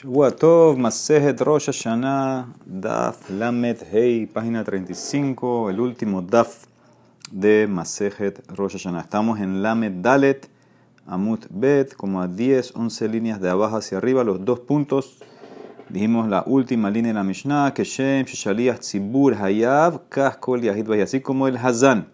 Tov, Masejet Rosh Hashanah, Daf Lamet Hei, página 35, el último Daf de Masejet Rosh Hashanah. Estamos en Lamet Dalet, Amut Bet, como a 10, 11 líneas de abajo hacia arriba, los dos puntos. Dijimos la última línea de la Mishnah, que Shem, Shishaliach, Tzibur, Hayav, Kaskol, Yahid, así como el Hazan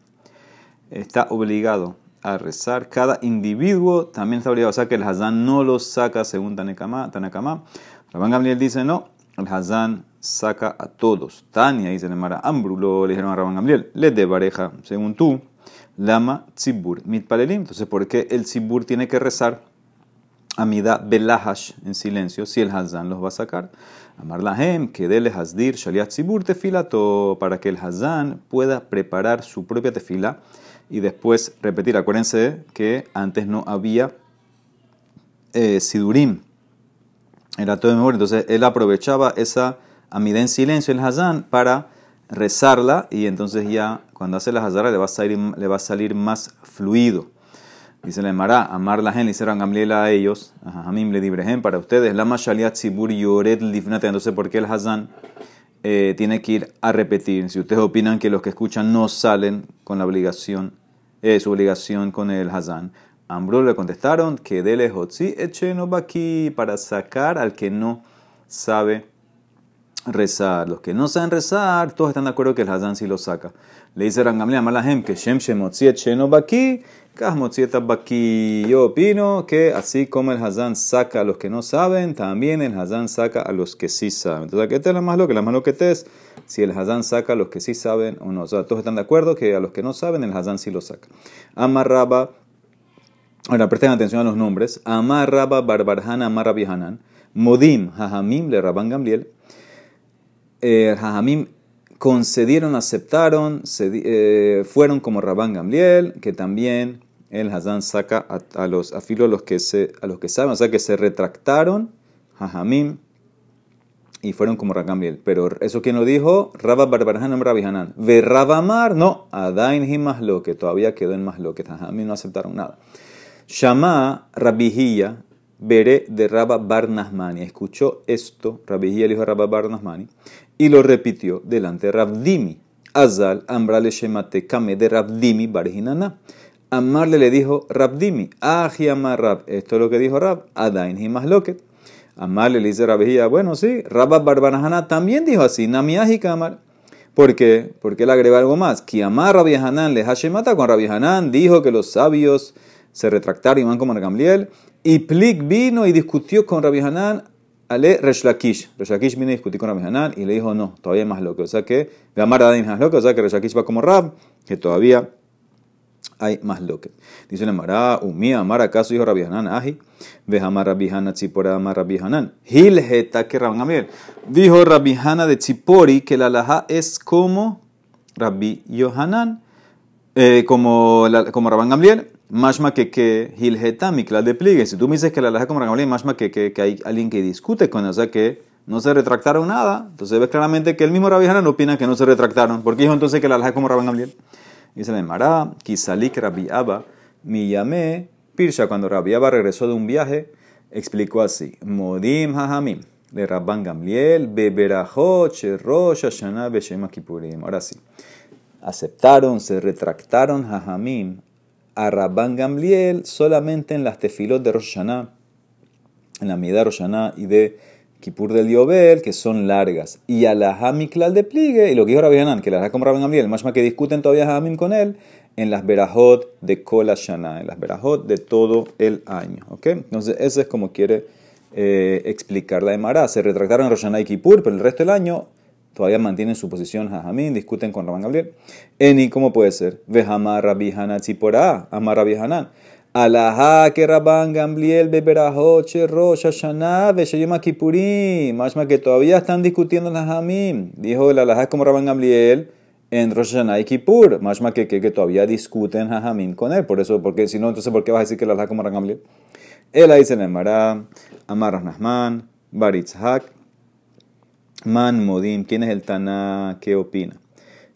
está obligado a rezar. Cada individuo también está obligado. O sea que el Hazán no lo saca según Tanakama. Rabban Gamliel dice no. El Hazán saca a todos. Tania dice el Mara Ambrulo le dijeron a Rabban Gamliel. Le de pareja, según tú. Lama Tzibur Mitpalelim. Entonces, ¿por qué el Tzibur tiene que rezar? Amida Belahash en silencio si el Hazán los va a sacar. Amar Lahem, que dele Hazdir Shaliat Tzibur Tefilato para que el Hazán pueda preparar su propia tefila y después repetir. Acuérdense que antes no había eh, Sidurim, era todo de memoria. Entonces él aprovechaba esa amida en silencio, el Hazán, para rezarla y entonces ya cuando hace la Hazara le va a salir, le va a salir más fluido. Dice la Emara, amar la gente, hicieron Gamliela a ellos, a mí le dibrejen para ustedes, la Mashaliat Sibur Lifnate. Entonces, ¿por qué el Hazán eh, tiene que ir a repetir. Si ustedes opinan que los que escuchan no salen con la obligación, eh, su obligación con el Hazán, Ambro le contestaron que dele hotzi echeno aquí para sacar al que no sabe rezar. Los que no saben rezar, todos están de acuerdo que el Hazán sí lo saca. Le dice Rangamle a Malahem que Shem Shemotzi echeno baki yo opino que así como el Hazán saca a los que no saben, también el Hazán saca a los que sí saben. Entonces, ¿qué es la más lo que la más lo que te es? Si el Hazán saca a los que sí saben o no. O sea, todos están de acuerdo que a los que no saben, el Hazán sí lo saca. Amarraba. Ahora, presten atención a los nombres. Amarraba Barbarhana Amarrabi Hanan. Modim Jajamim le Rabban Gamliel. Eh, Jajamim concedieron, aceptaron, eh, fueron como Rabban Gamliel, que también el Hazán saca a, los a los que se a los que saben, o sea que se retractaron, Jajamim, y fueron como Gamliel. Pero eso quién lo dijo, Rabba Barbarhan Rabbi Hanan. Ve Rabamar, no, Adain lo que todavía quedó en lo que Jajamim no aceptaron nada. Shama Rabihia, veré de Rabba Barnasmani. Escuchó esto, Rabihia le dijo a Rabba Barnasmani, y lo repitió delante de Rabdimi. Azal, Ambrale Shemate Kame de Rabdimi Barhinana. Amarle le dijo Rabdimi, Aji Amar Rab. Esto es lo que dijo Rab, Adain Himasloket. Amarle le dice Rabijía, bueno, sí, Rabba Barbanahana también dijo así, Namiaji Kamar. ¿Por qué? Porque él agrega algo más. Que Amar Rabbi Hanan le Hashemata con Rabbi Hanan dijo que los sabios se retractaron y van como Gamliel. Y Plik vino y discutió con Rabbi Hanan Ale Resh Lakish. Resh vino y discutió con Rabbi Hanan y le dijo no, todavía más loco. O sea que Gamar Adin más loco, o sea que Resh va como Rab, que todavía hay más loque. Dice Mara, Umía, Amar, ¿acaso dijo Rabbi Hanan? Aji, Vejamar Rabbi Hanan, Tzipora, Amar Rabbi Hanan. Hilheta que Gamliel. Dijo Rabbi Hanan de Tzipori que la laja es como Rabbi Yohanan, eh, como, la, como Rabban Gamliel. Mashma que que Hilheta, Miklal de pliegue. Si tú me dices que la laja como Rabban Gamliel, mashma que, que, que hay alguien que discute con él, o sea que no se retractaron nada. Entonces ves claramente que el mismo Rabbi Hanan opina que no se retractaron. ¿Por qué dijo entonces que la laja como Rabban Gamliel? Dice la Emara, Kisalik Rabbi Abba, mi llamé, Pirsha, cuando Rabbi regresó de un viaje, explicó así, Modim Hajamim, de Rabban Gamliel, Beberajot, Rosh Hashanah, Beshema Kippurim. Ahora sí, aceptaron, se retractaron Hajamim a Rabban Gamliel solamente en las tefilot de Rosh Hashanah, en la Mida de Rosh Hashanah y de Kipur del Yobel, que son largas, y a la Hamiklal de Pligue, y lo que dijo Rabbi Hanan, que las como Rabbi Gamliel, más que discuten todavía Hamim con él, en las Berajot de Kol Shana, en las Berajot de todo el año. ¿ok? Entonces, eso es como quiere eh, explicar la Emara. Se retractaron Roshaná y Kipur, pero el resto del año todavía mantienen su posición Jajamín, discuten con Rabban Gabriel. Eni, ¿cómo puede ser? Vejama Rabbi Hanan Tzipora, Amar Rabbi Hanan. Alajá que Rabban Gamliel Beberajoche Rosh Hashanah Beshayim Kippurim. Más que todavía están discutiendo en. Dijo el alajá como Rabban Gamliel en Rosh Hashanah y Kippur. Más que, que, que todavía discuten Hamim con él. Por eso, porque si no, entonces ¿por qué vas a decir que el alajá como Rabban Gamliel? Él ahí dice en el Mará, Amar Nahman, Baritzhak, Man Modim. ¿Quién es el Taná? ¿Qué opina?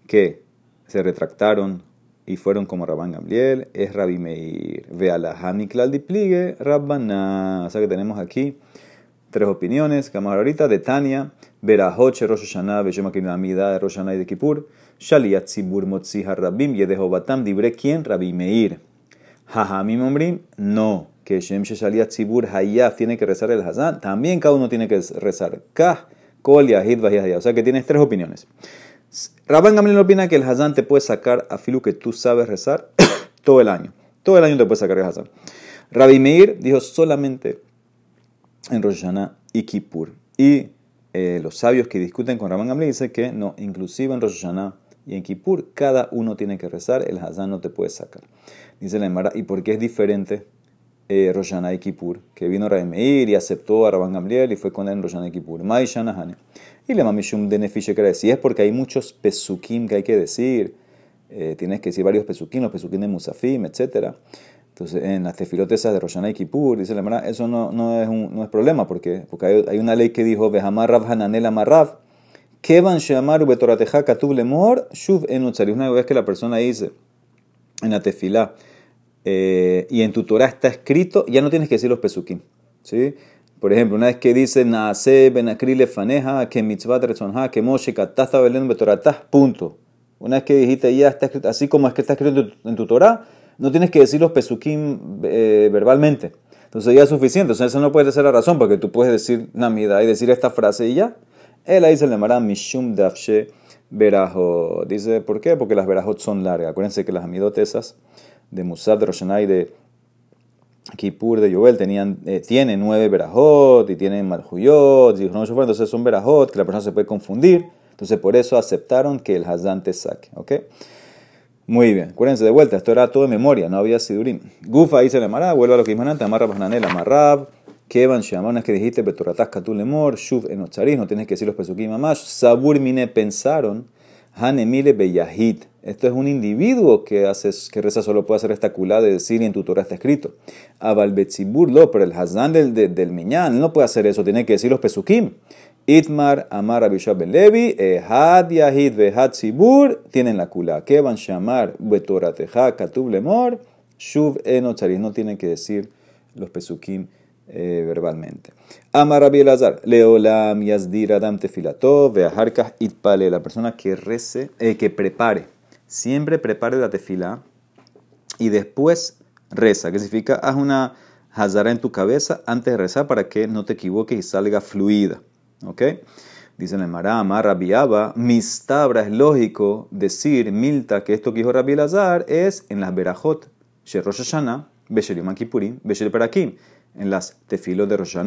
Que se retractaron y fueron como Rabban Gamliel, es Rabbi Meir. Ve a la Hamiklal di pligue, Rabbaná. O sea que tenemos aquí tres opiniones, vamos ahorita, de Tania, Berahoche, Rosh Hashanah, Beshem Amida, de Rosh Hashanah y de Kippur, Shaliyat Tzibur Motzi Harabim, Yedeho Batam, Dibre quién, Rabbi Meir. Jajamim Ombrim, no, que Shem Shaliat Tzibur Hayaf tiene que rezar el Hazan, también cada uno tiene que rezar. Kah, Kol, Yahid, O sea que tienes tres opiniones. Rabban Gamliel opina que el Hazan te puede sacar a filu que tú sabes rezar todo el año. Todo el año te puede sacar el Hazan. Rabbi Meir dijo solamente en Rosh y Kippur. Y eh, los sabios que discuten con Rabban Gamliel dicen que no, inclusive en Rosh Hashanah y en Kippur, cada uno tiene que rezar, el Hazan no te puede sacar. Dice la Emara, ¿y por qué es diferente eh, Rosh Hashanah y Kippur? Que vino Rabbi Meir y aceptó a Rabban Gamliel y fue con él en Rosh Hashanah y Kippur. Mai Y le mamishum de nefiche que si es porque hay muchos pesukim que hay que decir, eh, tienes que decir varios pesukim, los pesukim de Musafim, etc. Entonces, en las tefilotesas de Roshana y Kippur, dice la verdad, eso no, no, es un, no es problema, porque, porque hay, hay una ley que dijo, Behamar Rav Hananel Amarrav, Kevan Sheamar Ubetorateja Katub Lemor, Shuv Enutzari. Una vez que la persona dice en la tefilá, eh, y en tu Torah está escrito, ya no tienes que decir los pesukim. ¿sí? Por ejemplo, una vez que dice, Naase Benakrile Faneja, que mitzvah rechonja, que Moshe Katasta Belén Betoratah, punto. Una vez que dijiste ya está escrito, así como es que está escrito en tu, Torah, no tienes que decir los pesukim eh, verbalmente. Entonces ya es suficiente. Entonces esa no puede ser la razón, porque tú puedes decir Namida y decir esta frase y ya. Él ahí se le llamará Mishum Dafshe Berajot. Dice, ¿por qué? Porque las Berajot son largas. Acuérdense que las amidotesas de Musab, de Roshanay, de Kippur, de Yoel, tenían, eh, tienen nueve Berajot y tienen Malhuyot, y entonces son Berajot que la persona se puede confundir. Entonces por eso aceptaron que el Hazán te saque. ¿Ok? Muy bien, acuérdense de vuelta, esto era todo de memoria, no había sidurim. Gufa ahí se le amará, vuelve a lo que dijo antes, amarra Bajananel, amarrab, Kevan Shamanas que dijiste, Betoratasca tu lemor, Shuv enocharis, no tienes que decir los pesukim más. Sabur pensaron, Hanemile beyahid. Esto es un individuo que, hace, que reza solo puede hacer esta culá de decir y en tu Torah está escrito. Abal Betzibur lo, pero el Hazán del, del, del Miñán no puede hacer eso, tiene que decir los pesukim. Itmar, Amar, Abishab ben Levi, Ehad, Yahid, Vehad, Sibur, tienen la kula. Que van llamar Betorateja, Katub, Lemor, Shuv, Enocharis. No tienen que decir los pesukim eh, verbalmente. Amar Rabbi Elazar, Leolam, Yazdir, Adam, Tefilato, Veaharkas, Itpale. La persona que rece, eh, que prepare, siempre prepare la tefila y después reza. Que significa, haz una hazara en tu cabeza antes de rezar para que no te equivoques y salga fluida. ¿Ok? Dice el Marama, Rabiaba, mistabra es lógico decir, milta, que esto que dijo Rabbi Lazar es en las Berajot, Sherosh Hashanah, Beshel Yom Kippurim, Beshel Parakim, en las tefilos de Rosh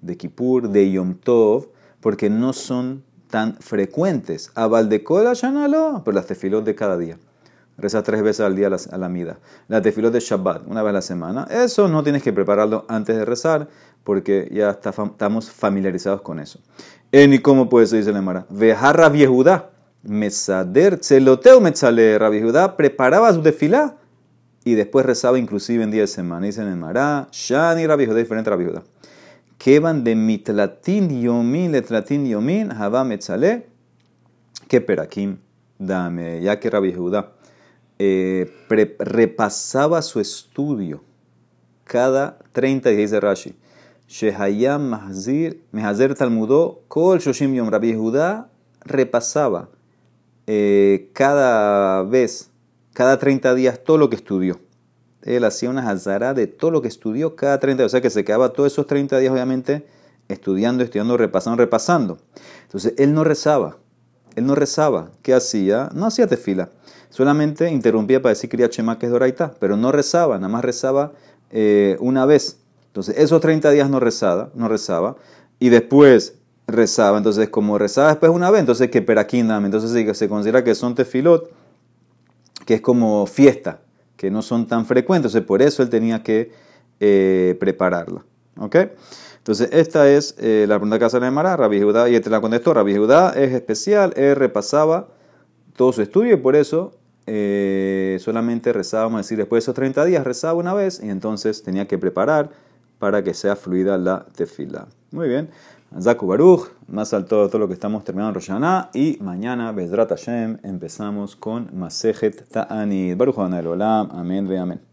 de Kippur, de Yom Tov, porque no son tan frecuentes. A Valdecol Hashanah lo, pero las tefilot de cada día. Reza tres veces al día a la, mida. La tefilot de Shabbat, una vez a la semana. Eso no tienes que prepararlo antes de rezar, porque ya estamos familiarizados con eso. ¿Y cómo puede ser? Dice la Mara. Vejar Rabbi Judá. Mesader, tzeloteo metzale. Rabbi Judá preparaba su tefilá y después rezaba inclusive en día de semana. Dice en Mará, Shani Rabbi Judá, diferente Rabbi Judá. Van de mitlatin yomin letlatin yomin, haba metzale, que perakim dame, ya que Rabbi Judá eh, repasaba su estudio cada 30 días de Rashi. Shehayam Mahzir, Talmudó, Kol Shoshim Yom Rabbi Judá repasaba eh, cada vez, cada 30 días, todo lo que estudió. Él hacía una hazara de todo lo que estudió cada 30 días. O sea que se quedaba todos esos 30 días, obviamente, estudiando, estudiando, repasando, repasando. Entonces, él no rezaba. Él no rezaba. ¿Qué hacía? No hacía tefila. Solamente interrumpía para decir Kriyat Shema, que es Doraita. Pero no rezaba. Nada más rezaba eh, una vez. Entonces, esos 30 días no rezaba, no rezaba, y después rezaba. Entonces, como rezaba después una vez, entonces que peraquindam, entonces se considera que son tefilot, que es como fiesta, que no son tan frecuentes. Entonces, por eso él tenía que eh, prepararla. ¿Ok? Entonces, esta es eh, la pregunta que hace la Emara, Rabbi Judá, y este la contestó. Rabbi Judá es especial, él repasaba todo su estudio y por eso eh, solamente rezaba, vamos a decir, después de esos 30 días rezaba una vez y entonces tenía que preparar para que sea fluida la tefila. Muy bien. Zaku Baruch, más alto todo lo que estamos terminando en y mañana, Bezrat Hashem, empezamos con Masejet Ta'anit. Baruch Olam, amén ve amén.